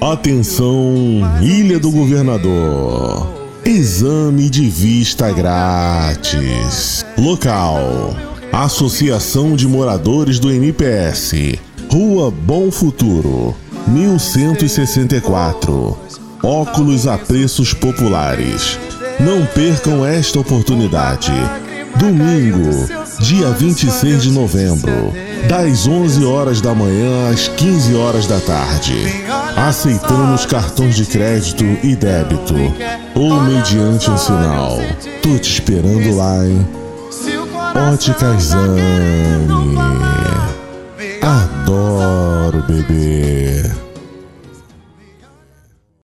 Atenção, Ilha do Governador. Exame de vista grátis. Local: Associação de Moradores do NPS. Rua Bom Futuro, 1164. Óculos a preços populares. Não percam esta oportunidade. Domingo, dia 26 de novembro, das 11 horas da manhã às 15 horas da tarde. Aceitamos cartões de crédito e débito ou mediante um sinal. Tô te esperando lá, hein? Óticas Zane. Adoro beber.